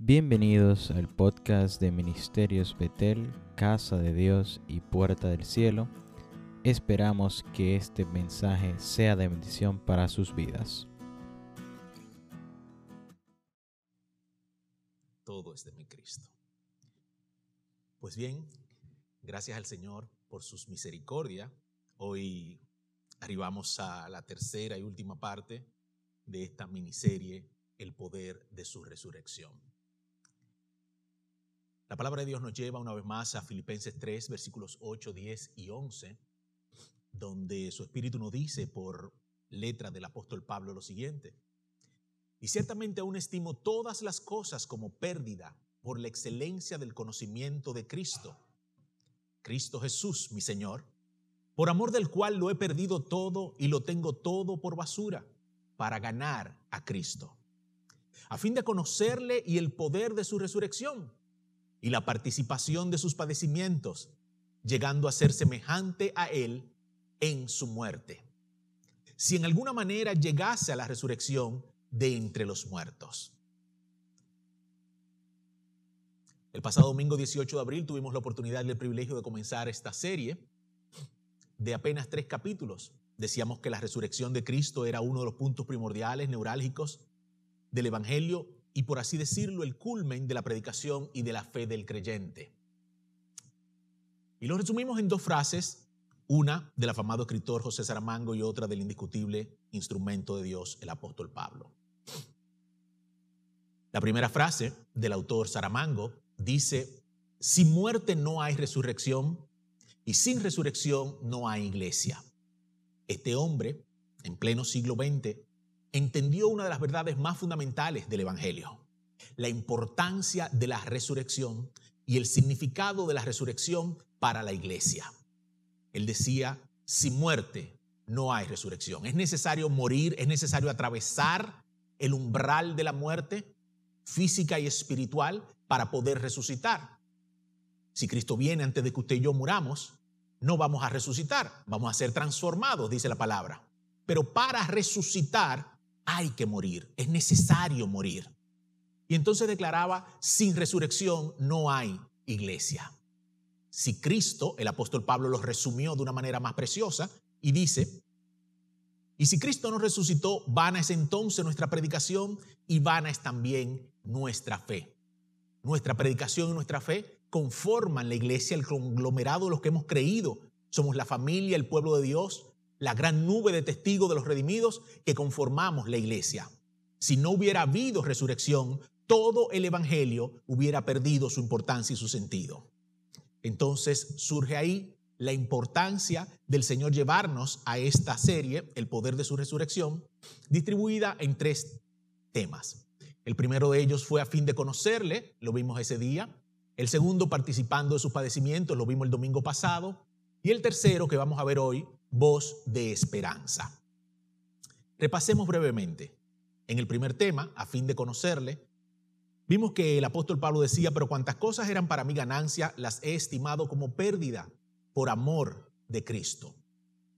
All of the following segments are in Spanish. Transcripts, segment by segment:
Bienvenidos al podcast de Ministerios Betel, Casa de Dios y Puerta del Cielo. Esperamos que este mensaje sea de bendición para sus vidas. Todo es de mi Cristo. Pues bien, gracias al Señor por sus misericordias. Hoy arribamos a la tercera y última parte de esta miniserie, El poder de su resurrección. La palabra de Dios nos lleva una vez más a Filipenses 3, versículos 8, 10 y 11, donde su espíritu nos dice por letra del apóstol Pablo lo siguiente. Y ciertamente aún estimo todas las cosas como pérdida por la excelencia del conocimiento de Cristo. Cristo Jesús, mi Señor, por amor del cual lo he perdido todo y lo tengo todo por basura, para ganar a Cristo, a fin de conocerle y el poder de su resurrección y la participación de sus padecimientos, llegando a ser semejante a Él en su muerte. Si en alguna manera llegase a la resurrección de entre los muertos. El pasado domingo 18 de abril tuvimos la oportunidad y el privilegio de comenzar esta serie de apenas tres capítulos. Decíamos que la resurrección de Cristo era uno de los puntos primordiales, neurálgicos del Evangelio y por así decirlo, el culmen de la predicación y de la fe del creyente. Y lo resumimos en dos frases, una del afamado escritor José Saramango y otra del indiscutible instrumento de Dios, el apóstol Pablo. La primera frase del autor Saramango dice, sin muerte no hay resurrección y sin resurrección no hay iglesia. Este hombre, en pleno siglo XX, entendió una de las verdades más fundamentales del Evangelio, la importancia de la resurrección y el significado de la resurrección para la iglesia. Él decía, sin muerte no hay resurrección. Es necesario morir, es necesario atravesar el umbral de la muerte física y espiritual para poder resucitar. Si Cristo viene antes de que usted y yo muramos, no vamos a resucitar, vamos a ser transformados, dice la palabra. Pero para resucitar hay que morir, es necesario morir. Y entonces declaraba, sin resurrección no hay iglesia. Si Cristo, el apóstol Pablo lo resumió de una manera más preciosa y dice, y si Cristo no resucitó, vana es entonces nuestra predicación y vana es también nuestra fe. Nuestra predicación y nuestra fe conforman la iglesia, el conglomerado de los que hemos creído. Somos la familia, el pueblo de Dios, la gran nube de testigos de los redimidos que conformamos la iglesia. Si no hubiera habido resurrección, todo el Evangelio hubiera perdido su importancia y su sentido. Entonces surge ahí la importancia del Señor llevarnos a esta serie, el poder de su resurrección, distribuida en tres temas. El primero de ellos fue a fin de conocerle, lo vimos ese día. El segundo, participando de sus padecimientos, lo vimos el domingo pasado. Y el tercero, que vamos a ver hoy, voz de esperanza. Repasemos brevemente. En el primer tema, a fin de conocerle, vimos que el apóstol Pablo decía, pero cuantas cosas eran para mi ganancia, las he estimado como pérdida por amor de Cristo.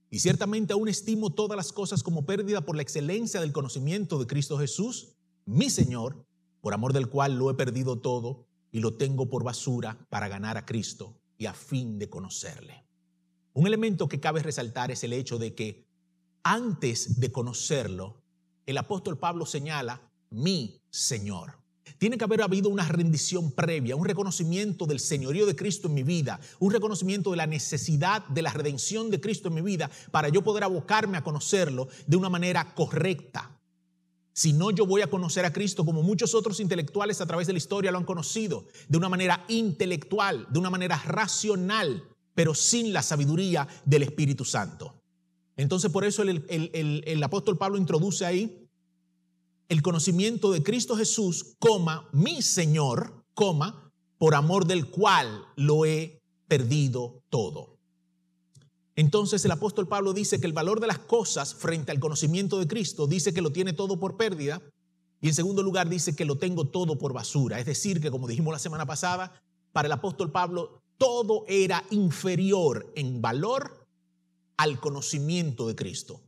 Y ciertamente aún estimo todas las cosas como pérdida por la excelencia del conocimiento de Cristo Jesús, mi Señor, por amor del cual lo he perdido todo y lo tengo por basura para ganar a Cristo y a fin de conocerle. Un elemento que cabe resaltar es el hecho de que antes de conocerlo, el apóstol Pablo señala, mi Señor. Tiene que haber habido una rendición previa, un reconocimiento del señorío de Cristo en mi vida, un reconocimiento de la necesidad de la redención de Cristo en mi vida para yo poder abocarme a conocerlo de una manera correcta. Si no, yo voy a conocer a Cristo como muchos otros intelectuales a través de la historia lo han conocido, de una manera intelectual, de una manera racional, pero sin la sabiduría del Espíritu Santo. Entonces por eso el, apóstol Pablo introduce ahí el conocimiento de Cristo Jesús, coma, mi Señor, coma, por amor del cual lo he perdido todo. Entonces el apóstol Pablo dice que el valor de las cosas frente al conocimiento de Cristo dice que lo tiene todo por pérdida y en segundo lugar dice que lo tengo todo por basura. Es decir, que como dijimos la semana pasada, para el apóstol Pablo todo era inferior en valor al conocimiento de Cristo.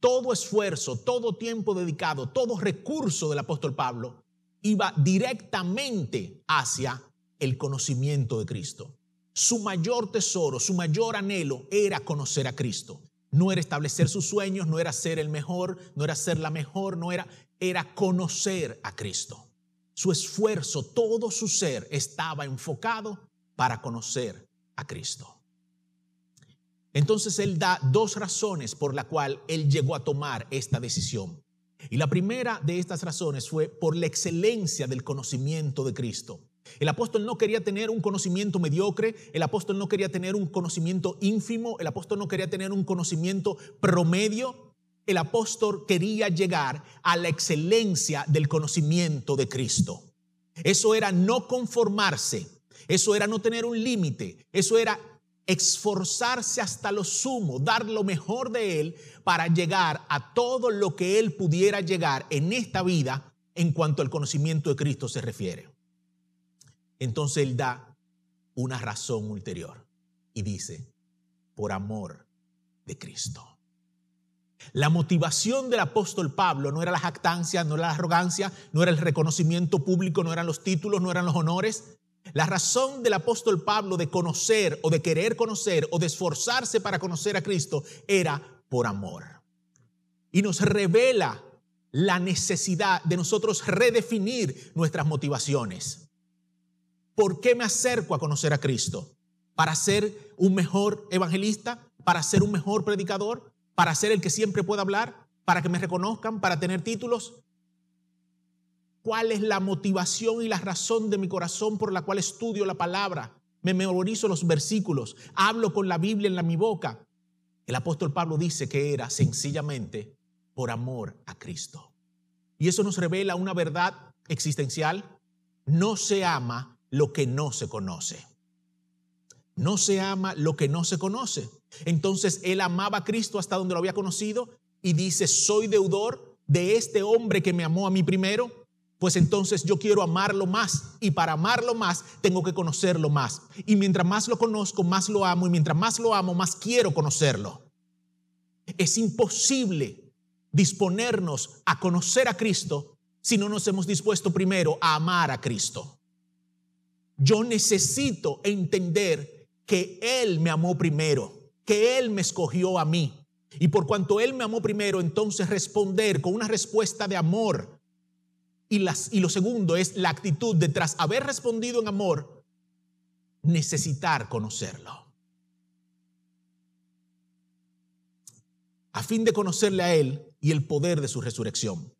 Todo esfuerzo, todo tiempo dedicado, todo recurso del apóstol Pablo iba directamente hacia el conocimiento de Cristo. Su mayor tesoro, su mayor anhelo era conocer a Cristo. No era establecer sus sueños, no era ser el mejor, no era ser la mejor, no era, era conocer a Cristo. Su esfuerzo, todo su ser estaba enfocado para conocer a Cristo. Entonces él da dos razones por la cual él llegó a tomar esta decisión. Y la primera de estas razones fue por la excelencia del conocimiento de Cristo. El apóstol no quería tener un conocimiento mediocre, el apóstol no quería tener un conocimiento ínfimo, el apóstol no quería tener un conocimiento promedio, el apóstol quería llegar a la excelencia del conocimiento de Cristo. Eso era no conformarse, eso era no tener un límite, eso era esforzarse hasta lo sumo, dar lo mejor de Él para llegar a todo lo que Él pudiera llegar en esta vida en cuanto al conocimiento de Cristo se refiere. Entonces Él da una razón ulterior y dice, por amor de Cristo. La motivación del apóstol Pablo no era la jactancia, no era la arrogancia, no era el reconocimiento público, no eran los títulos, no eran los honores. La razón del apóstol Pablo de conocer o de querer conocer o de esforzarse para conocer a Cristo era por amor. Y nos revela la necesidad de nosotros redefinir nuestras motivaciones. ¿Por qué me acerco a conocer a Cristo? ¿Para ser un mejor evangelista? ¿Para ser un mejor predicador? ¿Para ser el que siempre pueda hablar? ¿Para que me reconozcan? ¿Para tener títulos? Cuál es la motivación y la razón de mi corazón por la cual estudio la palabra, me memorizo los versículos, hablo con la Biblia en la, mi boca. El apóstol Pablo dice que era sencillamente por amor a Cristo. Y eso nos revela una verdad existencial. No se ama lo que no se conoce. No se ama lo que no se conoce. Entonces él amaba a Cristo hasta donde lo había conocido y dice, soy deudor de este hombre que me amó a mí primero pues entonces yo quiero amarlo más y para amarlo más tengo que conocerlo más. Y mientras más lo conozco, más lo amo y mientras más lo amo, más quiero conocerlo. Es imposible disponernos a conocer a Cristo si no nos hemos dispuesto primero a amar a Cristo. Yo necesito entender que Él me amó primero, que Él me escogió a mí. Y por cuanto Él me amó primero, entonces responder con una respuesta de amor y, lo segundo es la actitud de tras haber respondido en amor, necesitar conocerlo. A fin de conocerle a Él y el poder de su resurrección.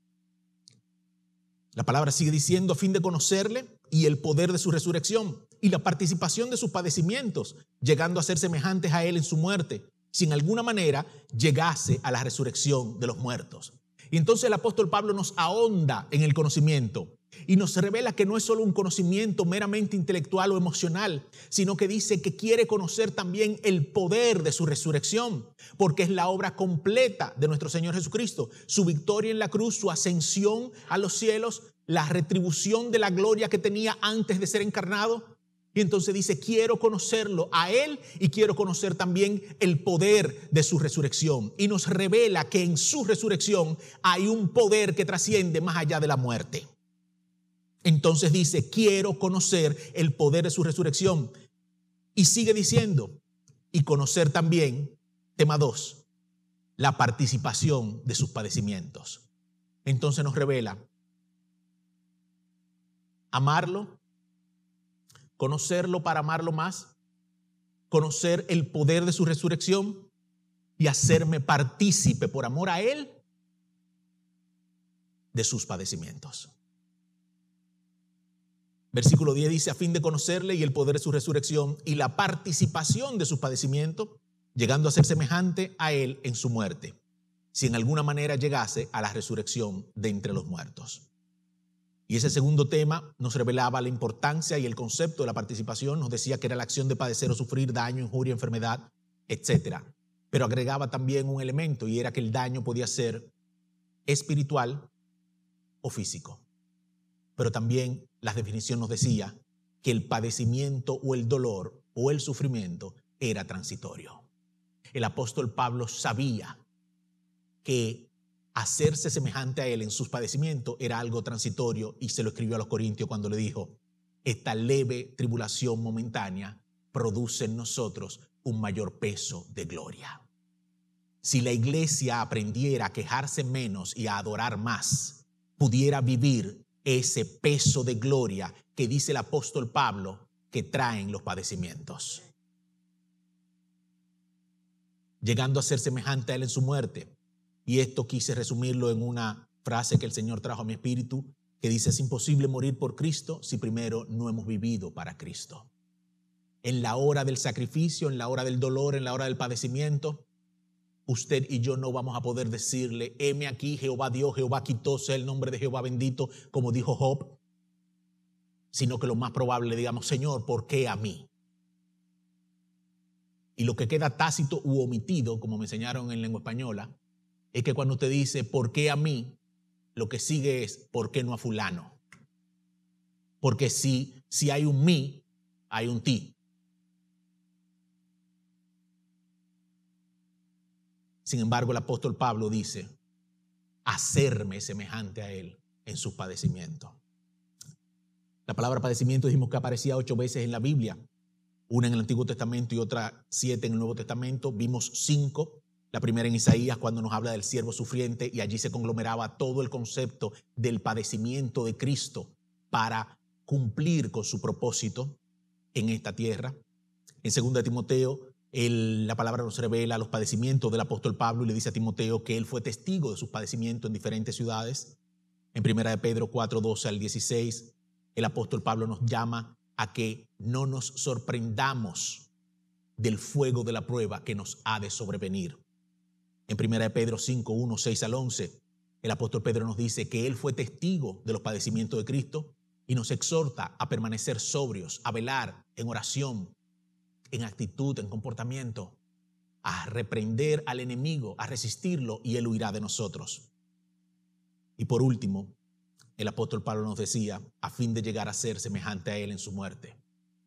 La palabra sigue diciendo a fin de conocerle y el poder de su resurrección y la participación de sus padecimientos, llegando a ser semejantes a Él en su muerte, si en alguna manera llegase a la resurrección de los muertos. Y entonces el apóstol Pablo nos ahonda en el conocimiento y nos revela que no es solo un conocimiento meramente intelectual o emocional, sino que dice que quiere conocer también el poder de su resurrección, porque es la obra completa de nuestro Señor Jesucristo, su victoria en la cruz, su ascensión a los cielos, la retribución de la gloria que tenía antes de ser encarnado y entonces dice, quiero conocerlo a Él y quiero conocer también el poder de su resurrección. Y nos revela que en su resurrección hay un poder que trasciende más allá de la muerte. Entonces dice, quiero conocer el poder de su resurrección. Y sigue diciendo, y conocer también, tema 2, la participación de sus padecimientos. Entonces nos revela amarlo, conocerlo para amarlo más, conocer el poder de su resurrección y hacerme partícipe por amor a Él de sus padecimientos. Versículo 10 dice, a fin de conocerle y el poder de su resurrección y la participación de sus padecimientos, llegando a ser semejante a Él en su muerte, si en alguna manera llegase a la resurrección de entre los muertos. Y ese segundo tema nos revelaba la importancia y el concepto de la participación, nos decía que era la acción de padecer o sufrir daño, injuria, enfermedad, etc. Pero agregaba también un elemento y era que el daño podía ser espiritual o físico. Pero también la definición nos decía que el padecimiento o el dolor o el sufrimiento era transitorio. El apóstol Pablo sabía que hacerse semejante a Él en sus padecimientos era algo transitorio y se lo escribió a los Corintios cuando le dijo, esta leve tribulación momentánea produce en nosotros un mayor peso de gloria. Si la iglesia aprendiera a quejarse menos y a adorar más, pudiera vivir ese peso de gloria que dice el apóstol Pablo que traen los padecimientos. Llegando a ser semejante a Él en su muerte. Y esto quise resumirlo en una frase que el Señor trajo a mi espíritu, que dice, es imposible morir por Cristo si primero no hemos vivido para Cristo. En la hora del sacrificio, en la hora del dolor, en la hora del padecimiento, usted y yo no vamos a poder decirle, heme aquí, Jehová Dios, Jehová quitó, sea el nombre de Jehová bendito, como dijo Job, sino que lo más probable le digamos, Señor, ¿por qué a mí? Y lo que queda tácito u omitido, como me enseñaron en lengua española, es que cuando usted dice, ¿por qué a mí? Lo que sigue es, ¿por qué no a fulano? Porque si, si hay un mí, hay un ti. Sin embargo, el apóstol Pablo dice, hacerme semejante a él en sus padecimientos. La palabra padecimiento dijimos que aparecía ocho veces en la Biblia, una en el Antiguo Testamento y otra siete en el Nuevo Testamento. Vimos cinco la primera en Isaías cuando nos habla del siervo sufriente y allí se conglomeraba todo el concepto del padecimiento de Cristo para cumplir con su propósito en esta tierra. En 2 Timoteo, la palabra nos revela los padecimientos del apóstol Pablo y le dice a Timoteo que él fue testigo de sus padecimientos en diferentes ciudades. En 1 de Pedro 4, 12 al 16, el apóstol Pablo nos llama a que no nos sorprendamos del fuego de la prueba que nos ha de sobrevenir. En 1 Pedro 5, 1, 6 al 11, el apóstol Pedro nos dice que él fue testigo de los padecimientos de Cristo y nos exhorta a permanecer sobrios, a velar en oración, en actitud, en comportamiento, a reprender al enemigo, a resistirlo y él huirá de nosotros. Y por último, el apóstol Pablo nos decía, a fin de llegar a ser semejante a él en su muerte.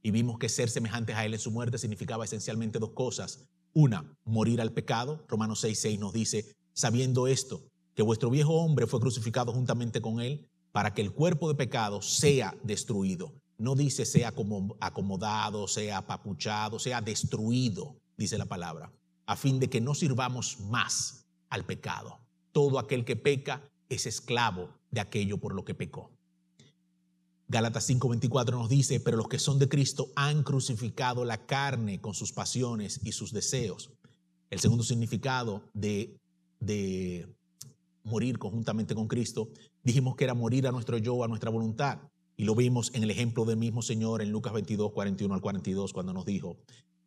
Y vimos que ser semejantes a él en su muerte significaba esencialmente dos cosas. Una, morir al pecado. Romanos 6, 6 nos dice, sabiendo esto, que vuestro viejo hombre fue crucificado juntamente con él para que el cuerpo de pecado sea destruido. No dice sea como acomodado, sea apapuchado, sea destruido, dice la palabra, a fin de que no sirvamos más al pecado. Todo aquel que peca es esclavo de aquello por lo que pecó. Gálatas 5:24 nos dice, pero los que son de Cristo han crucificado la carne con sus pasiones y sus deseos. El segundo significado de, de morir conjuntamente con Cristo, dijimos que era morir a nuestro yo, a nuestra voluntad. Y lo vimos en el ejemplo del mismo Señor en Lucas 22, 41 al 42, cuando nos dijo,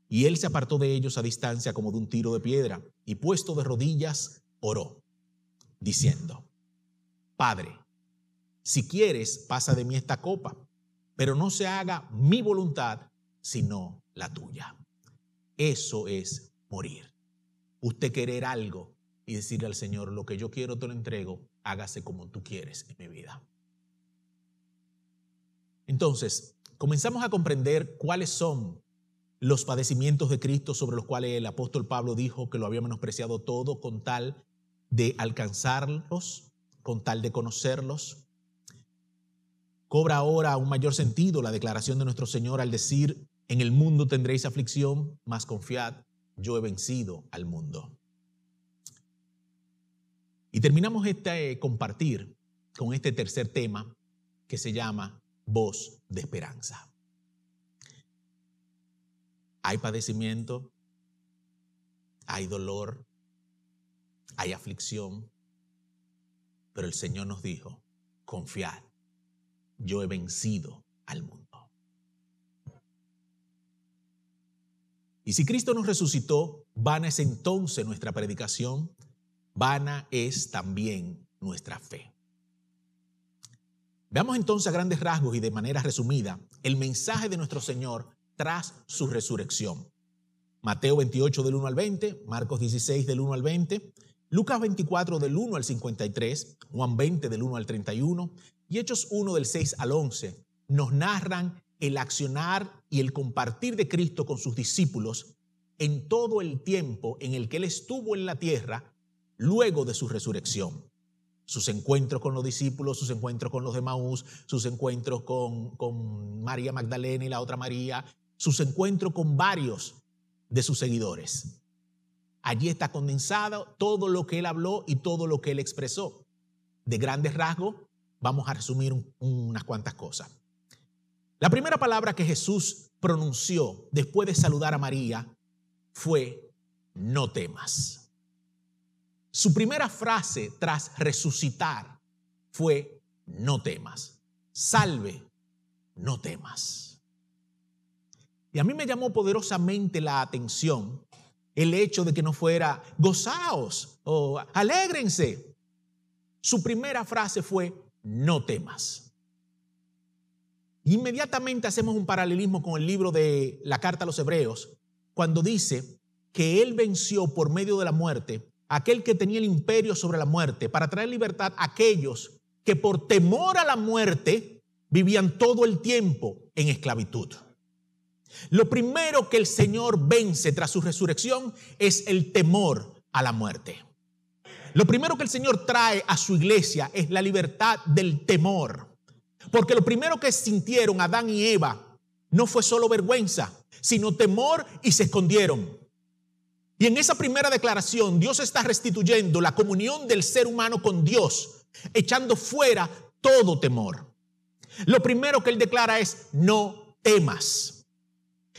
y él se apartó de ellos a distancia como de un tiro de piedra, y puesto de rodillas, oró, diciendo, Padre, si quieres, pasa de mí esta copa, pero no se haga mi voluntad, sino la tuya. Eso es morir. Usted querer algo y decirle al Señor, lo que yo quiero te lo entrego, hágase como tú quieres en mi vida. Entonces, comenzamos a comprender cuáles son los padecimientos de Cristo sobre los cuales el apóstol Pablo dijo que lo había menospreciado todo con tal de alcanzarlos, con tal de conocerlos, Cobra ahora un mayor sentido la declaración de nuestro Señor al decir, en el mundo tendréis aflicción, mas confiad, yo he vencido al mundo. Y terminamos este compartir con este tercer tema que se llama voz de esperanza. Hay padecimiento, hay dolor, hay aflicción, pero el Señor nos dijo, confiad, yo he vencido al mundo. Y si Cristo nos resucitó, vana es entonces nuestra predicación, vana es también nuestra fe. Veamos entonces a grandes rasgos y de manera resumida el mensaje de nuestro Señor tras su resurrección. Mateo 28 del 1 al 20, Marcos 16 del 1 al 20, Lucas 24 del 1 al 53, Juan 20 del 1 al 31 y Hechos 1 del 6 al 11 nos narran el accionar y el compartir de Cristo con sus discípulos en todo el tiempo en el que Él estuvo en la tierra luego de su resurrección. sus encuentros con los discípulos, sus encuentros con los de Maús, sus encuentros con, con María Magdalena y la otra María, sus encuentros con varios de sus seguidores. Allí está condensado todo lo que él habló y todo lo que él expresó. De grandes rasgos, vamos a resumir unas cuantas cosas. La primera palabra que Jesús pronunció después de saludar a María fue, no temas. Su primera frase tras resucitar fue, no temas, salve, no temas. Y a mí me llamó poderosamente la atención el hecho de que no fuera gozaos o alégrense. Su primera frase fue, no temas. Inmediatamente hacemos un paralelismo con el libro de la carta a los hebreos, cuando dice que Él venció por medio de la muerte aquel que tenía el imperio sobre la muerte, para traer libertad a aquellos que por temor a la muerte vivían todo el tiempo en esclavitud. Lo primero que el Señor vence tras su resurrección es el temor a la muerte. Lo primero que el Señor trae a su iglesia es la libertad del temor. Porque lo primero que sintieron Adán y Eva no fue solo vergüenza, sino temor y se escondieron. Y en esa primera declaración Dios está restituyendo la comunión del ser humano con Dios, echando fuera todo temor. Lo primero que Él declara es, no temas.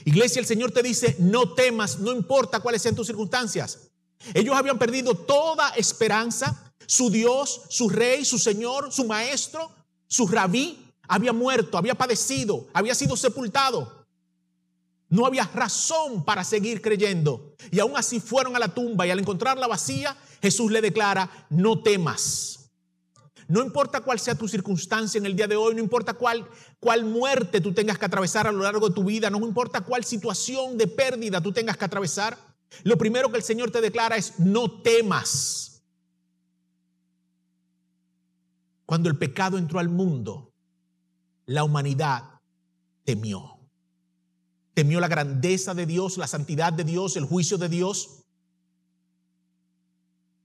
Iglesia, el Señor te dice, no temas, no importa cuáles sean tus circunstancias. Ellos habían perdido toda esperanza. Su Dios, su Rey, su Señor, su Maestro, su Rabí, había muerto, había padecido, había sido sepultado. No había razón para seguir creyendo. Y aún así fueron a la tumba y al encontrarla vacía, Jesús le declara, no temas. No importa cuál sea tu circunstancia en el día de hoy, no importa cuál, cuál muerte tú tengas que atravesar a lo largo de tu vida, no importa cuál situación de pérdida tú tengas que atravesar, lo primero que el Señor te declara es, no temas. Cuando el pecado entró al mundo, la humanidad temió temió la grandeza de Dios, la santidad de Dios, el juicio de Dios.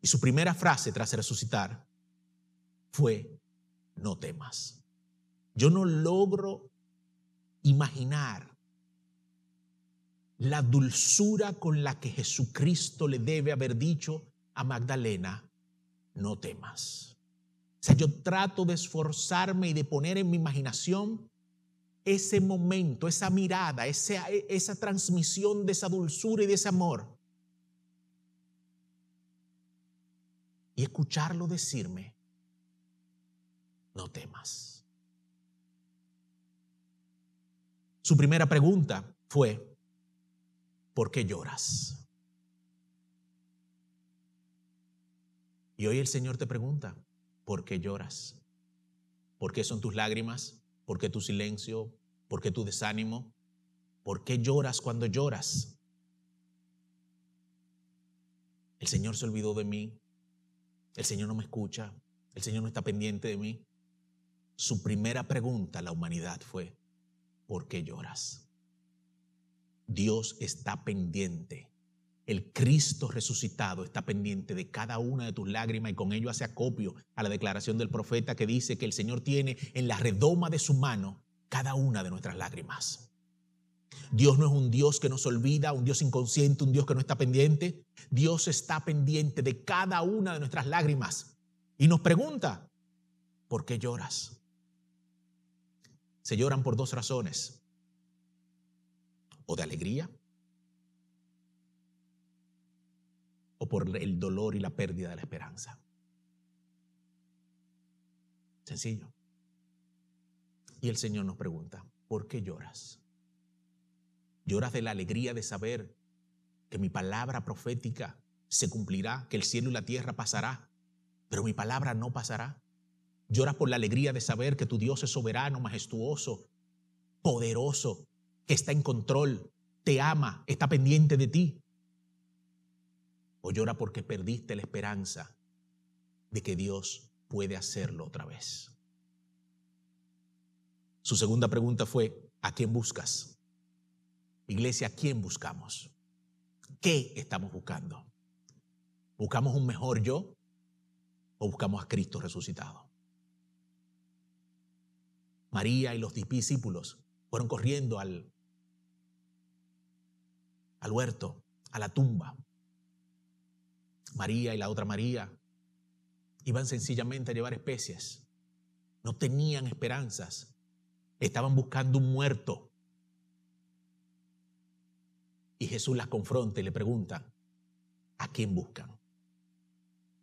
Y su primera frase tras resucitar fue, no temas. Yo no logro imaginar la dulzura con la que Jesucristo le debe haber dicho a Magdalena, no temas. O sea, yo trato de esforzarme y de poner en mi imaginación ese momento, esa mirada, esa, esa transmisión de esa dulzura y de ese amor. Y escucharlo decirme, no temas. Su primera pregunta fue, ¿por qué lloras? Y hoy el Señor te pregunta, ¿por qué lloras? ¿Por qué son tus lágrimas? ¿Por qué tu silencio? ¿Por qué tu desánimo? ¿Por qué lloras cuando lloras? El Señor se olvidó de mí. El Señor no me escucha. El Señor no está pendiente de mí. Su primera pregunta a la humanidad fue, ¿por qué lloras? Dios está pendiente. El Cristo resucitado está pendiente de cada una de tus lágrimas y con ello hace acopio a la declaración del profeta que dice que el Señor tiene en la redoma de su mano cada una de nuestras lágrimas. Dios no es un Dios que nos olvida, un Dios inconsciente, un Dios que no está pendiente. Dios está pendiente de cada una de nuestras lágrimas y nos pregunta, ¿por qué lloras? Se lloran por dos razones, o de alegría, o por el dolor y la pérdida de la esperanza. Sencillo. Y el Señor nos pregunta, ¿por qué lloras? ¿Lloras de la alegría de saber que mi palabra profética se cumplirá, que el cielo y la tierra pasará, pero mi palabra no pasará? ¿Lloras por la alegría de saber que tu Dios es soberano, majestuoso, poderoso, que está en control, te ama, está pendiente de ti? ¿O llora porque perdiste la esperanza de que Dios puede hacerlo otra vez? Su segunda pregunta fue, ¿a quién buscas? Iglesia, ¿a quién buscamos? ¿Qué estamos buscando? ¿Buscamos un mejor yo? o buscamos a Cristo resucitado? María y los discípulos fueron corriendo al, al huerto, a la tumba. María y la otra María iban sencillamente a llevar especies. No tenían esperanzas. Estaban buscando un muerto. Y Jesús las confronta y le pregunta, ¿a quién buscan?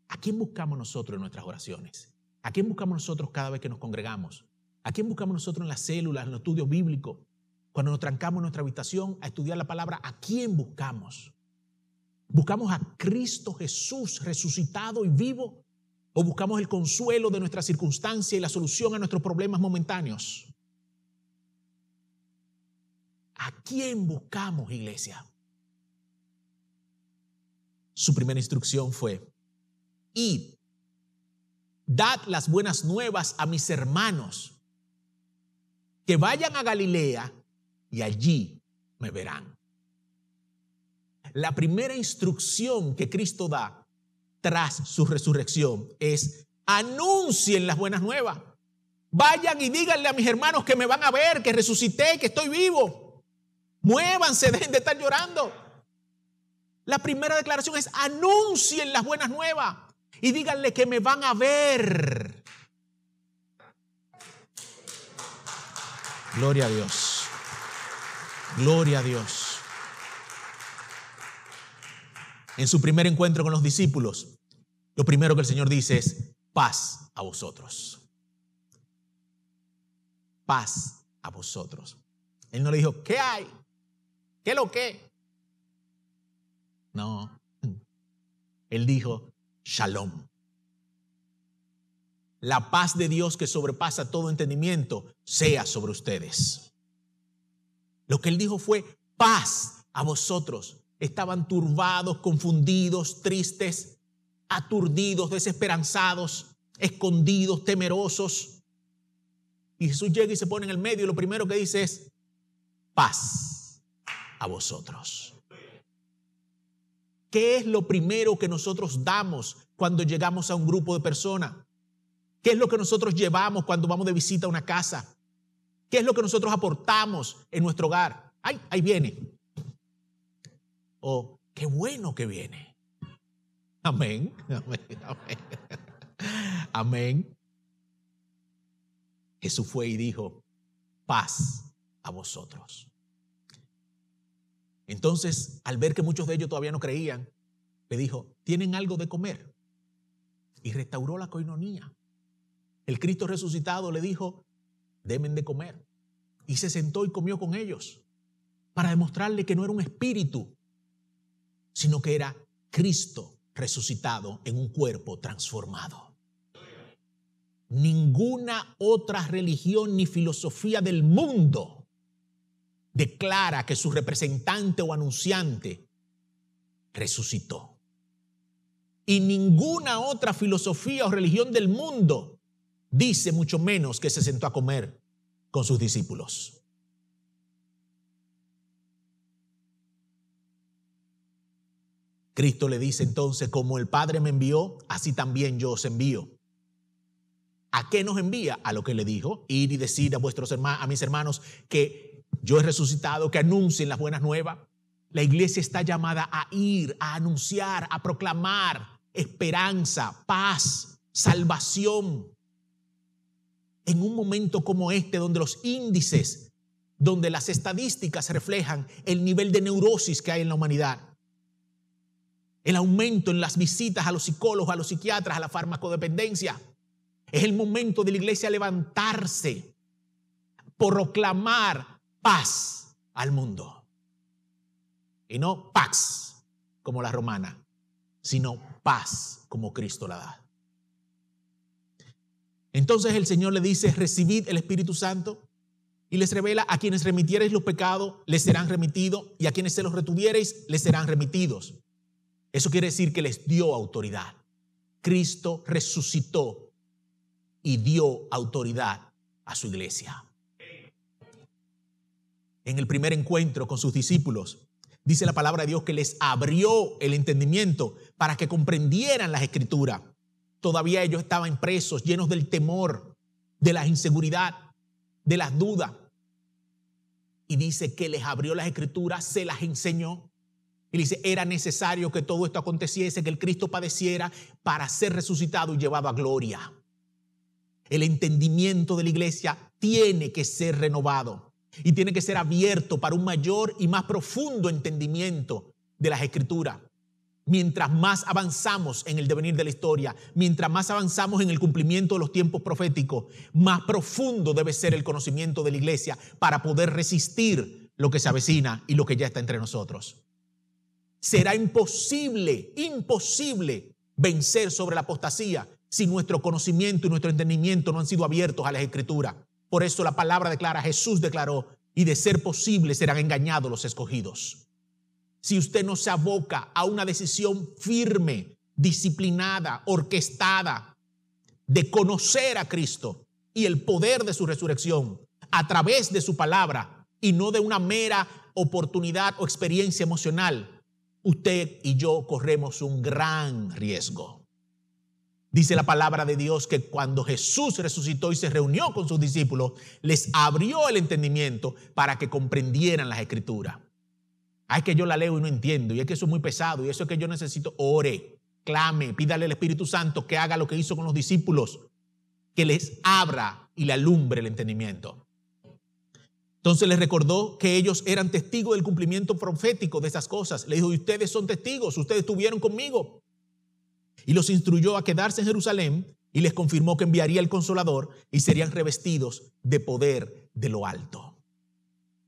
¿A quién buscamos nosotros en nuestras oraciones? ¿A quién buscamos nosotros cada vez que nos congregamos? ¿A quién buscamos nosotros en las células, en los estudios bíblicos? Cuando nos trancamos en nuestra habitación a estudiar la palabra, ¿a quién buscamos? ¿Buscamos a Cristo Jesús resucitado y vivo? ¿O buscamos el consuelo de nuestra circunstancia y la solución a nuestros problemas momentáneos? ¿A quién buscamos, iglesia? Su primera instrucción fue, id, dad las buenas nuevas a mis hermanos, que vayan a Galilea y allí me verán. La primera instrucción que Cristo da tras su resurrección es anuncien las buenas nuevas. Vayan y díganle a mis hermanos que me van a ver, que resucité, que estoy vivo. Muévanse, dejen de estar llorando. La primera declaración es anuncien las buenas nuevas y díganle que me van a ver. Gloria a Dios. Gloria a Dios. En su primer encuentro con los discípulos, lo primero que el Señor dice es paz a vosotros. Paz a vosotros. Él no le dijo, ¿qué hay? ¿Qué lo que? No. Él dijo, shalom. La paz de Dios que sobrepasa todo entendimiento sea sobre ustedes. Lo que él dijo fue paz a vosotros. Estaban turbados, confundidos, tristes, aturdidos, desesperanzados, escondidos, temerosos. Y Jesús llega y se pone en el medio y lo primero que dice es paz a vosotros. ¿Qué es lo primero que nosotros damos cuando llegamos a un grupo de personas? ¿Qué es lo que nosotros llevamos cuando vamos de visita a una casa? ¿Qué es lo que nosotros aportamos en nuestro hogar? Ay, ahí viene. Oh, qué bueno que viene. Amén. Amén. Amén. Amén. Jesús fue y dijo, paz a vosotros. Entonces, al ver que muchos de ellos todavía no creían, le dijo, ¿tienen algo de comer? Y restauró la coinonía. El Cristo resucitado le dijo, deben de comer. Y se sentó y comió con ellos para demostrarle que no era un espíritu, sino que era Cristo resucitado en un cuerpo transformado. Ninguna otra religión ni filosofía del mundo declara que su representante o anunciante resucitó. Y ninguna otra filosofía o religión del mundo dice mucho menos que se sentó a comer con sus discípulos. Cristo le dice entonces, como el Padre me envió, así también yo os envío. ¿A qué nos envía? A lo que le dijo, ir y decir a vuestros hermanos, a mis hermanos que yo he resucitado, que anuncien las buenas nuevas. La iglesia está llamada a ir, a anunciar, a proclamar esperanza, paz, salvación. En un momento como este, donde los índices, donde las estadísticas reflejan el nivel de neurosis que hay en la humanidad, el aumento en las visitas a los psicólogos, a los psiquiatras, a la farmacodependencia, es el momento de la iglesia levantarse, proclamar paz al mundo. Y no pax como la romana, sino paz como Cristo la da. Entonces el Señor le dice, recibid el Espíritu Santo y les revela a quienes remitiereis los pecados, les serán remitidos y a quienes se los retuviereis, les serán remitidos. Eso quiere decir que les dio autoridad. Cristo resucitó y dio autoridad a su iglesia en el primer encuentro con sus discípulos. Dice la palabra de Dios que les abrió el entendimiento para que comprendieran las escrituras. Todavía ellos estaban presos, llenos del temor, de la inseguridad, de las dudas. Y dice que les abrió las escrituras, se las enseñó. Y dice, era necesario que todo esto aconteciese, que el Cristo padeciera para ser resucitado y llevado a gloria. El entendimiento de la iglesia tiene que ser renovado y tiene que ser abierto para un mayor y más profundo entendimiento de las escrituras. Mientras más avanzamos en el devenir de la historia, mientras más avanzamos en el cumplimiento de los tiempos proféticos, más profundo debe ser el conocimiento de la iglesia para poder resistir lo que se avecina y lo que ya está entre nosotros. Será imposible, imposible vencer sobre la apostasía si nuestro conocimiento y nuestro entendimiento no han sido abiertos a las escrituras. Por eso la palabra declara, Jesús declaró, y de ser posible serán engañados los escogidos. Si usted no se aboca a una decisión firme, disciplinada, orquestada, de conocer a Cristo y el poder de su resurrección a través de su palabra y no de una mera oportunidad o experiencia emocional, usted y yo corremos un gran riesgo. Dice la palabra de Dios que cuando Jesús resucitó y se reunió con sus discípulos, les abrió el entendimiento para que comprendieran las escrituras. Ay, que yo la leo y no entiendo, y es que eso es muy pesado, y eso es que yo necesito, ore, clame, pídale al Espíritu Santo que haga lo que hizo con los discípulos, que les abra y le alumbre el entendimiento. Entonces les recordó que ellos eran testigos del cumplimiento profético de esas cosas. Le dijo, y ustedes son testigos, ustedes estuvieron conmigo y los instruyó a quedarse en Jerusalén y les confirmó que enviaría el consolador y serían revestidos de poder de lo alto.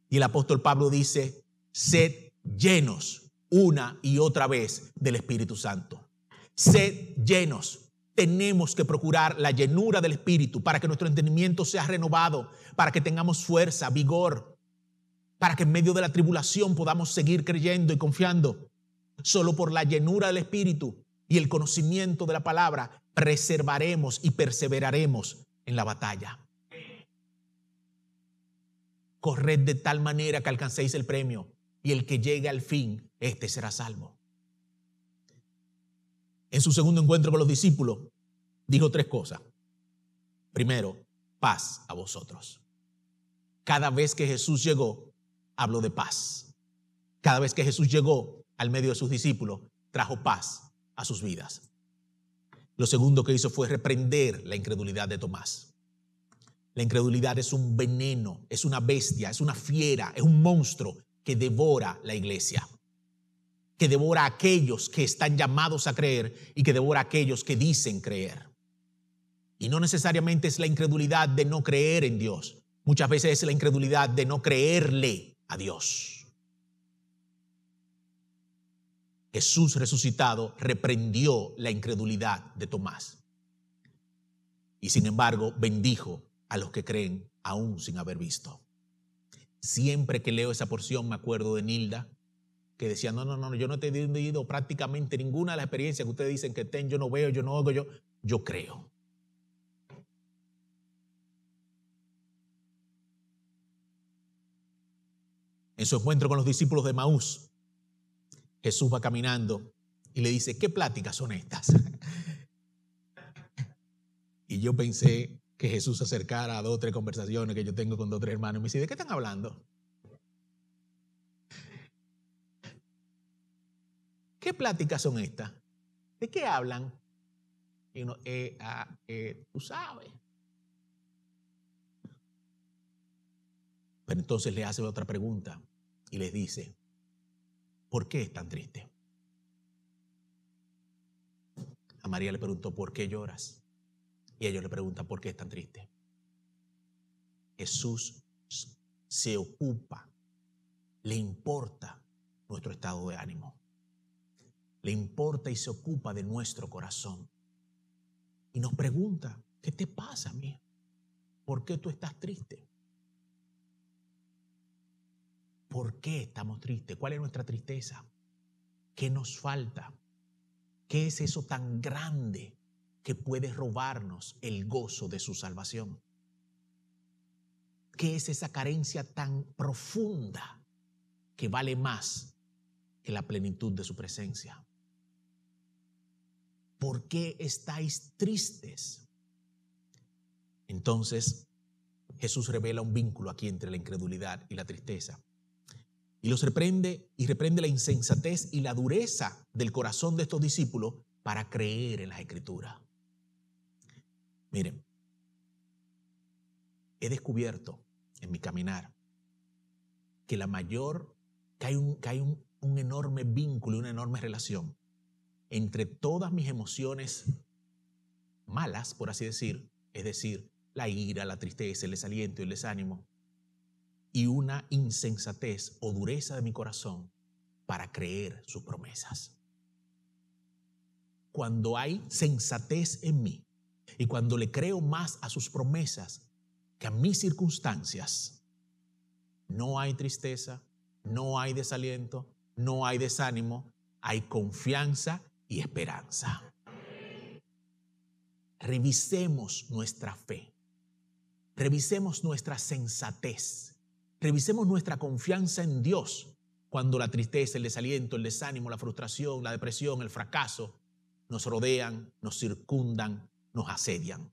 Y el apóstol Pablo dice, sed llenos una y otra vez del Espíritu Santo. Sed llenos. Tenemos que procurar la llenura del Espíritu para que nuestro entendimiento sea renovado, para que tengamos fuerza, vigor, para que en medio de la tribulación podamos seguir creyendo y confiando. Solo por la llenura del Espíritu y el conocimiento de la palabra, preservaremos y perseveraremos en la batalla. Corred de tal manera que alcancéis el premio y el que llegue al fin, este será salvo. En su segundo encuentro con los discípulos, dijo tres cosas. Primero, paz a vosotros. Cada vez que Jesús llegó, habló de paz. Cada vez que Jesús llegó al medio de sus discípulos, trajo paz a sus vidas. Lo segundo que hizo fue reprender la incredulidad de Tomás. La incredulidad es un veneno, es una bestia, es una fiera, es un monstruo que devora la iglesia, que devora a aquellos que están llamados a creer y que devora a aquellos que dicen creer. Y no necesariamente es la incredulidad de no creer en Dios, muchas veces es la incredulidad de no creerle a Dios. Jesús resucitado reprendió la incredulidad de Tomás. Y sin embargo, bendijo a los que creen aún sin haber visto. Siempre que leo esa porción me acuerdo de Nilda, que decía, no, no, no, yo no he tenido prácticamente ninguna de las experiencias que ustedes dicen que ten, yo no veo, yo no oigo, yo, yo creo. En su encuentro con los discípulos de Maús, Jesús va caminando y le dice, ¿qué pláticas son estas? y yo pensé que Jesús se acercara a dos o tres conversaciones que yo tengo con dos o tres hermanos y me dice, ¿de qué están hablando? ¿Qué pláticas son estas? ¿De qué hablan? Y uno, eh, ah, tú sabes. Pero entonces le hace otra pregunta y les dice, ¿por qué es tan triste? A María le preguntó, ¿por qué lloras? Y ellos le preguntan, ¿por qué es tan triste? Jesús se ocupa, le importa nuestro estado de ánimo. Le importa y se ocupa de nuestro corazón. Y nos pregunta, ¿qué te pasa, mí? ¿Por qué tú estás triste? ¿Por qué estamos tristes? ¿Cuál es nuestra tristeza? ¿Qué nos falta? ¿Qué es eso tan grande que puede robarnos el gozo de su salvación? ¿Qué es esa carencia tan profunda que vale más que la plenitud de su presencia? ¿por qué estáis tristes? Entonces Jesús revela un vínculo aquí entre la incredulidad y la tristeza. Y los reprende y reprende la insensatez y la dureza del corazón de estos discípulos para creer en las escrituras. Miren, he descubierto en mi caminar que la mayor, que hay un, que un, un enorme vínculo, una enorme relación entre todas mis emociones malas, por así decir, es decir, la ira, la tristeza, el desaliento y el desánimo, y una insensatez o dureza de mi corazón para creer sus promesas. Cuando hay sensatez en mí y cuando le creo más a sus promesas que a mis circunstancias, no hay tristeza, no hay desaliento, no hay desánimo, hay confianza y esperanza. Revisemos nuestra fe, revisemos nuestra sensatez, revisemos nuestra confianza en Dios cuando la tristeza, el desaliento, el desánimo, la frustración, la depresión, el fracaso nos rodean, nos circundan, nos asedian.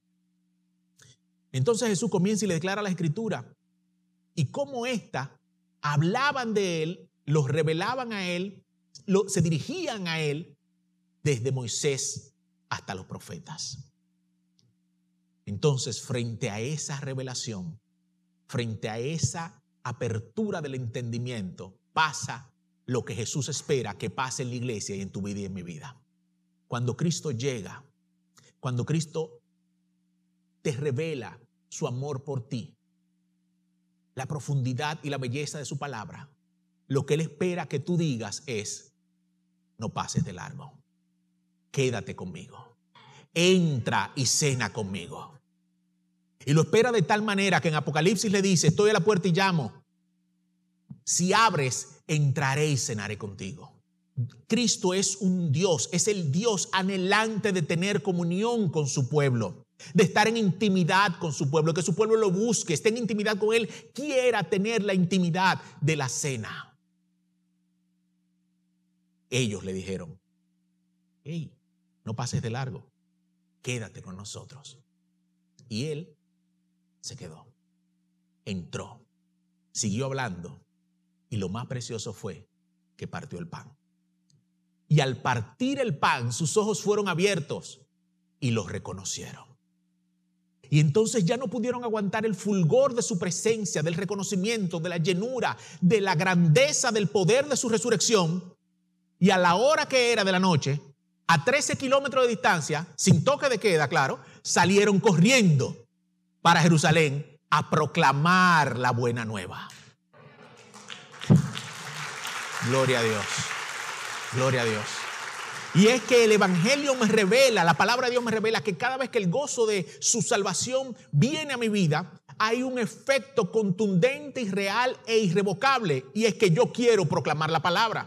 Entonces Jesús comienza y le declara la escritura y cómo ésta hablaban de él, los revelaban a él, se dirigían a él desde Moisés hasta los profetas. Entonces, frente a esa revelación, frente a esa apertura del entendimiento, pasa lo que Jesús espera que pase en la iglesia y en tu vida y en mi vida. Cuando Cristo llega, cuando Cristo te revela su amor por ti, la profundidad y la belleza de su palabra, lo que Él espera que tú digas es, no pases de largo quédate conmigo. Entra y cena conmigo. Y lo espera de tal manera que en Apocalipsis le dice, estoy a la puerta y llamo. Si abres, entraré y cenaré contigo. Cristo es un Dios, es el Dios anhelante de tener comunión con su pueblo, de estar en intimidad con su pueblo, que su pueblo lo busque, esté en intimidad con Él, quiera tener la intimidad de la cena. Ellos le dijeron, hey, no pases de largo, quédate con nosotros. Y él se quedó, entró, siguió hablando y lo más precioso fue que partió el pan. Y al partir el pan, sus ojos fueron abiertos y los reconocieron. Y entonces ya no pudieron aguantar el fulgor de su presencia, del reconocimiento, de la llenura, de la grandeza del poder de su resurrección. Y a la hora que era de la noche, a 13 kilómetros de distancia, sin toque de queda, claro, salieron corriendo para Jerusalén a proclamar la buena nueva. Gloria a Dios. Gloria a Dios. Y es que el Evangelio me revela, la palabra de Dios me revela que cada vez que el gozo de su salvación viene a mi vida, hay un efecto contundente y real e irrevocable. Y es que yo quiero proclamar la palabra.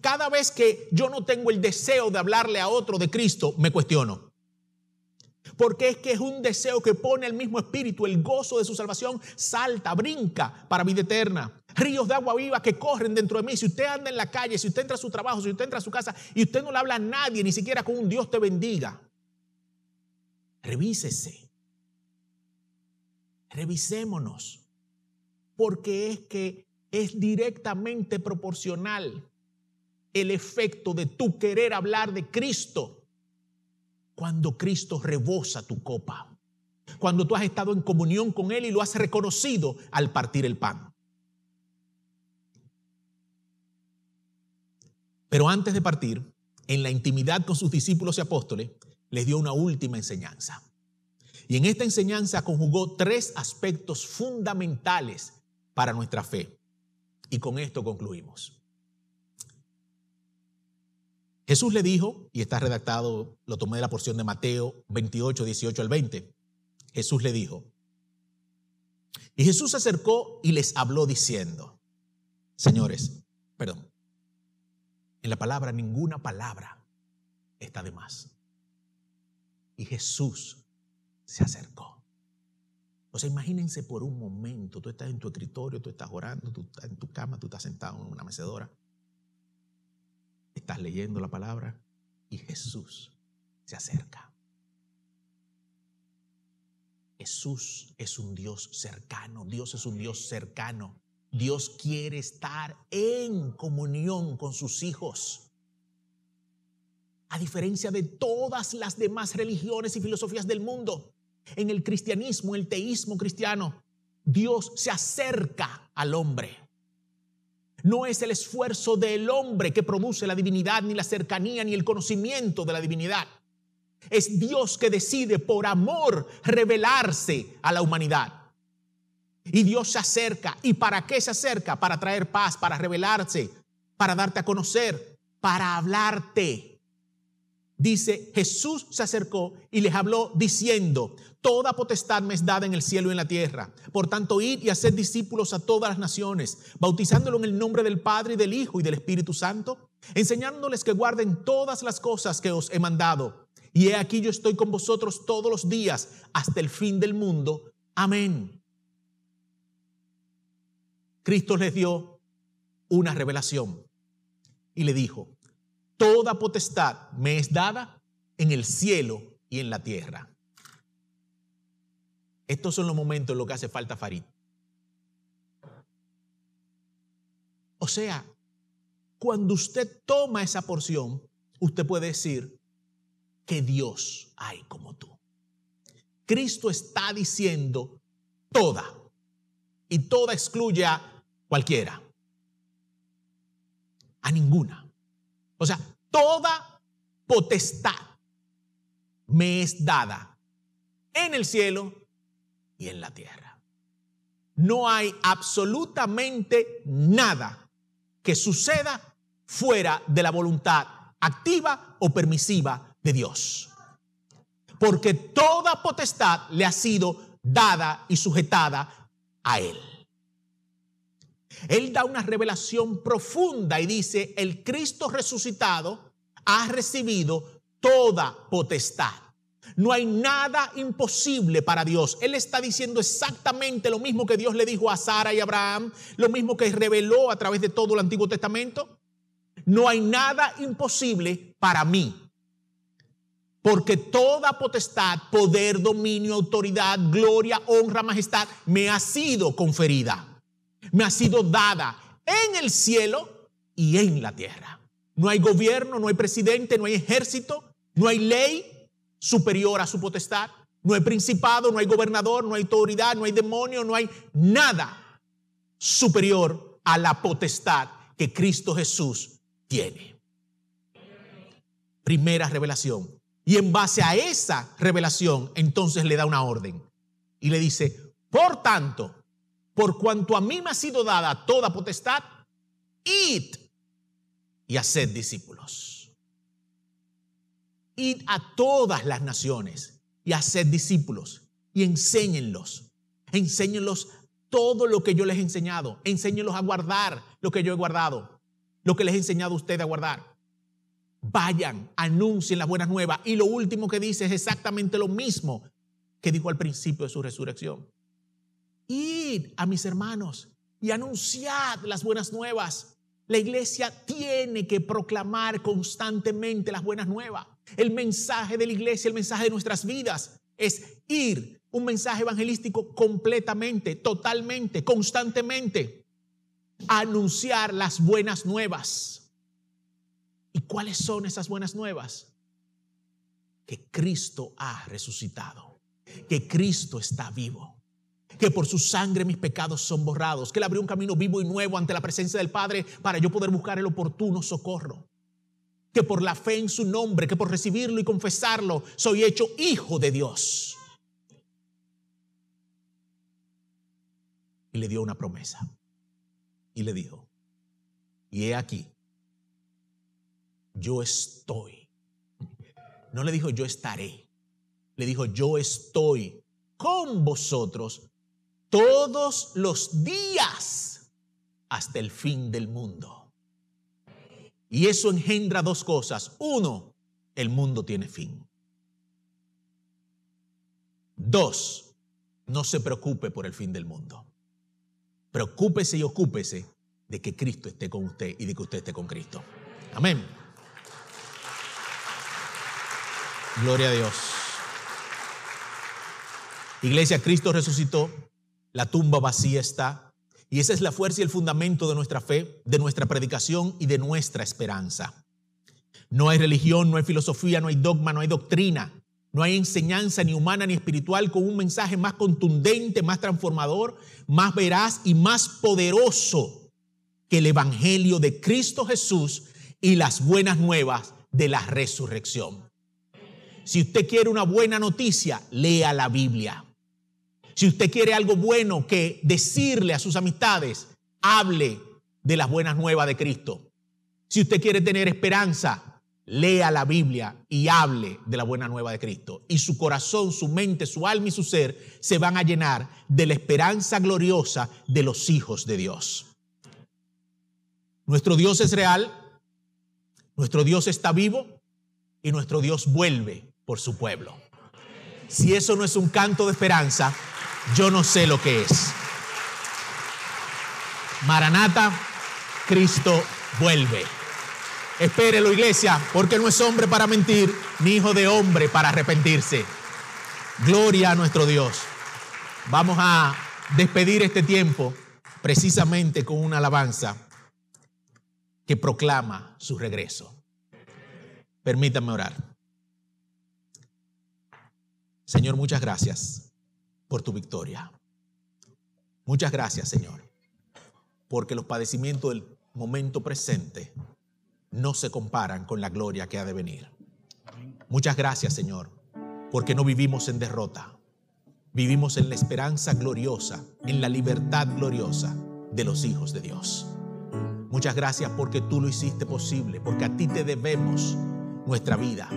Cada vez que yo no tengo el deseo de hablarle a otro de Cristo, me cuestiono. Porque es que es un deseo que pone el mismo espíritu, el gozo de su salvación, salta, brinca para vida eterna. Ríos de agua viva que corren dentro de mí. Si usted anda en la calle, si usted entra a su trabajo, si usted entra a su casa y usted no le habla a nadie, ni siquiera con un Dios te bendiga, revísese. Revisémonos. Porque es que es directamente proporcional el efecto de tu querer hablar de Cristo cuando Cristo rebosa tu copa. Cuando tú has estado en comunión con Él y lo has reconocido al partir el pan. Pero antes de partir, en la intimidad con sus discípulos y apóstoles, les dio una última enseñanza. Y en esta enseñanza conjugó tres aspectos fundamentales para nuestra fe. Y con esto concluimos. Jesús le dijo, y está redactado, lo tomé de la porción de Mateo 28, 18 al 20. Jesús le dijo, y Jesús se acercó y les habló diciendo, señores, perdón, en la palabra ninguna palabra está de más. Y Jesús se acercó. O sea, imagínense por un momento, tú estás en tu escritorio, tú estás orando, tú estás en tu cama, tú estás sentado en una mecedora estás leyendo la palabra y Jesús se acerca. Jesús es un Dios cercano, Dios es un Dios cercano. Dios quiere estar en comunión con sus hijos. A diferencia de todas las demás religiones y filosofías del mundo, en el cristianismo, el teísmo cristiano, Dios se acerca al hombre. No es el esfuerzo del hombre que produce la divinidad, ni la cercanía, ni el conocimiento de la divinidad. Es Dios que decide por amor revelarse a la humanidad. Y Dios se acerca. ¿Y para qué se acerca? Para traer paz, para revelarse, para darte a conocer, para hablarte. Dice, Jesús se acercó y les habló diciendo, Toda potestad me es dada en el cielo y en la tierra. Por tanto, id y haced discípulos a todas las naciones, bautizándolo en el nombre del Padre y del Hijo y del Espíritu Santo, enseñándoles que guarden todas las cosas que os he mandado. Y he aquí yo estoy con vosotros todos los días hasta el fin del mundo. Amén. Cristo les dio una revelación y le dijo, toda potestad me es dada en el cielo y en la tierra. Estos son los momentos en los que hace falta Farid. O sea, cuando usted toma esa porción, usted puede decir que Dios hay como tú. Cristo está diciendo toda. Y toda excluye a cualquiera. A ninguna. O sea, toda potestad me es dada en el cielo en la tierra. No hay absolutamente nada que suceda fuera de la voluntad activa o permisiva de Dios. Porque toda potestad le ha sido dada y sujetada a Él. Él da una revelación profunda y dice, el Cristo resucitado ha recibido toda potestad. No hay nada imposible para Dios. Él está diciendo exactamente lo mismo que Dios le dijo a Sara y Abraham, lo mismo que reveló a través de todo el Antiguo Testamento. No hay nada imposible para mí. Porque toda potestad, poder, dominio, autoridad, gloria, honra, majestad me ha sido conferida. Me ha sido dada en el cielo y en la tierra. No hay gobierno, no hay presidente, no hay ejército, no hay ley, superior a su potestad. No hay principado, no hay gobernador, no hay autoridad, no hay demonio, no hay nada superior a la potestad que Cristo Jesús tiene. Primera revelación. Y en base a esa revelación, entonces le da una orden. Y le dice, por tanto, por cuanto a mí me ha sido dada toda potestad, id y haced discípulos id a todas las naciones y haced discípulos y enséñenlos. Enséñenlos todo lo que yo les he enseñado. Enséñenlos a guardar lo que yo he guardado, lo que les he enseñado a ustedes a guardar. Vayan, anuncien las buenas nuevas. Y lo último que dice es exactamente lo mismo que dijo al principio de su resurrección. Id a mis hermanos y anunciad las buenas nuevas. La iglesia tiene que proclamar constantemente las buenas nuevas. El mensaje de la iglesia, el mensaje de nuestras vidas es ir, un mensaje evangelístico completamente, totalmente, constantemente, anunciar las buenas nuevas. ¿Y cuáles son esas buenas nuevas? Que Cristo ha resucitado, que Cristo está vivo, que por su sangre mis pecados son borrados, que Él abrió un camino vivo y nuevo ante la presencia del Padre para yo poder buscar el oportuno socorro que por la fe en su nombre, que por recibirlo y confesarlo, soy hecho hijo de Dios. Y le dio una promesa. Y le dijo, y he aquí, yo estoy. No le dijo yo estaré. Le dijo yo estoy con vosotros todos los días hasta el fin del mundo. Y eso engendra dos cosas. Uno, el mundo tiene fin. Dos, no se preocupe por el fin del mundo. Preocúpese y ocúpese de que Cristo esté con usted y de que usted esté con Cristo. Amén. Gloria a Dios. Iglesia, Cristo resucitó, la tumba vacía está, y esa es la fuerza y el fundamento de nuestra fe, de nuestra predicación y de nuestra esperanza. No hay religión, no hay filosofía, no hay dogma, no hay doctrina, no hay enseñanza ni humana ni espiritual con un mensaje más contundente, más transformador, más veraz y más poderoso que el Evangelio de Cristo Jesús y las buenas nuevas de la resurrección. Si usted quiere una buena noticia, lea la Biblia. Si usted quiere algo bueno que decirle a sus amistades, hable de las buenas nuevas de Cristo. Si usted quiere tener esperanza, lea la Biblia y hable de la buena nueva de Cristo. Y su corazón, su mente, su alma y su ser se van a llenar de la esperanza gloriosa de los hijos de Dios. Nuestro Dios es real, nuestro Dios está vivo y nuestro Dios vuelve por su pueblo. Si eso no es un canto de esperanza, yo no sé lo que es. Maranata, Cristo vuelve. Espérelo, iglesia, porque no es hombre para mentir, ni hijo de hombre para arrepentirse. Gloria a nuestro Dios. Vamos a despedir este tiempo precisamente con una alabanza que proclama su regreso. Permítanme orar. Señor, muchas gracias por tu victoria. Muchas gracias, Señor, porque los padecimientos del momento presente no se comparan con la gloria que ha de venir. Muchas gracias, Señor, porque no vivimos en derrota. Vivimos en la esperanza gloriosa, en la libertad gloriosa de los hijos de Dios. Muchas gracias porque tú lo hiciste posible, porque a ti te debemos nuestra vida.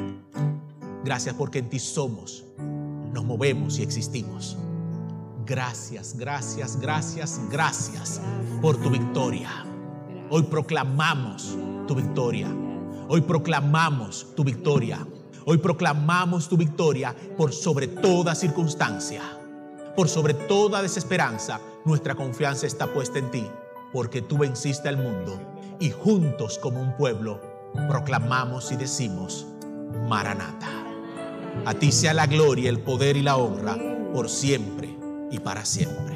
Gracias porque en ti somos, nos movemos y existimos. Gracias, gracias, gracias, gracias por tu victoria. Hoy proclamamos tu victoria. Hoy proclamamos tu victoria. Hoy proclamamos tu victoria por sobre toda circunstancia. Por sobre toda desesperanza, nuestra confianza está puesta en ti, porque tú venciste al mundo y juntos como un pueblo proclamamos y decimos, Maranata. A ti sea la gloria, el poder y la honra por siempre y para siempre.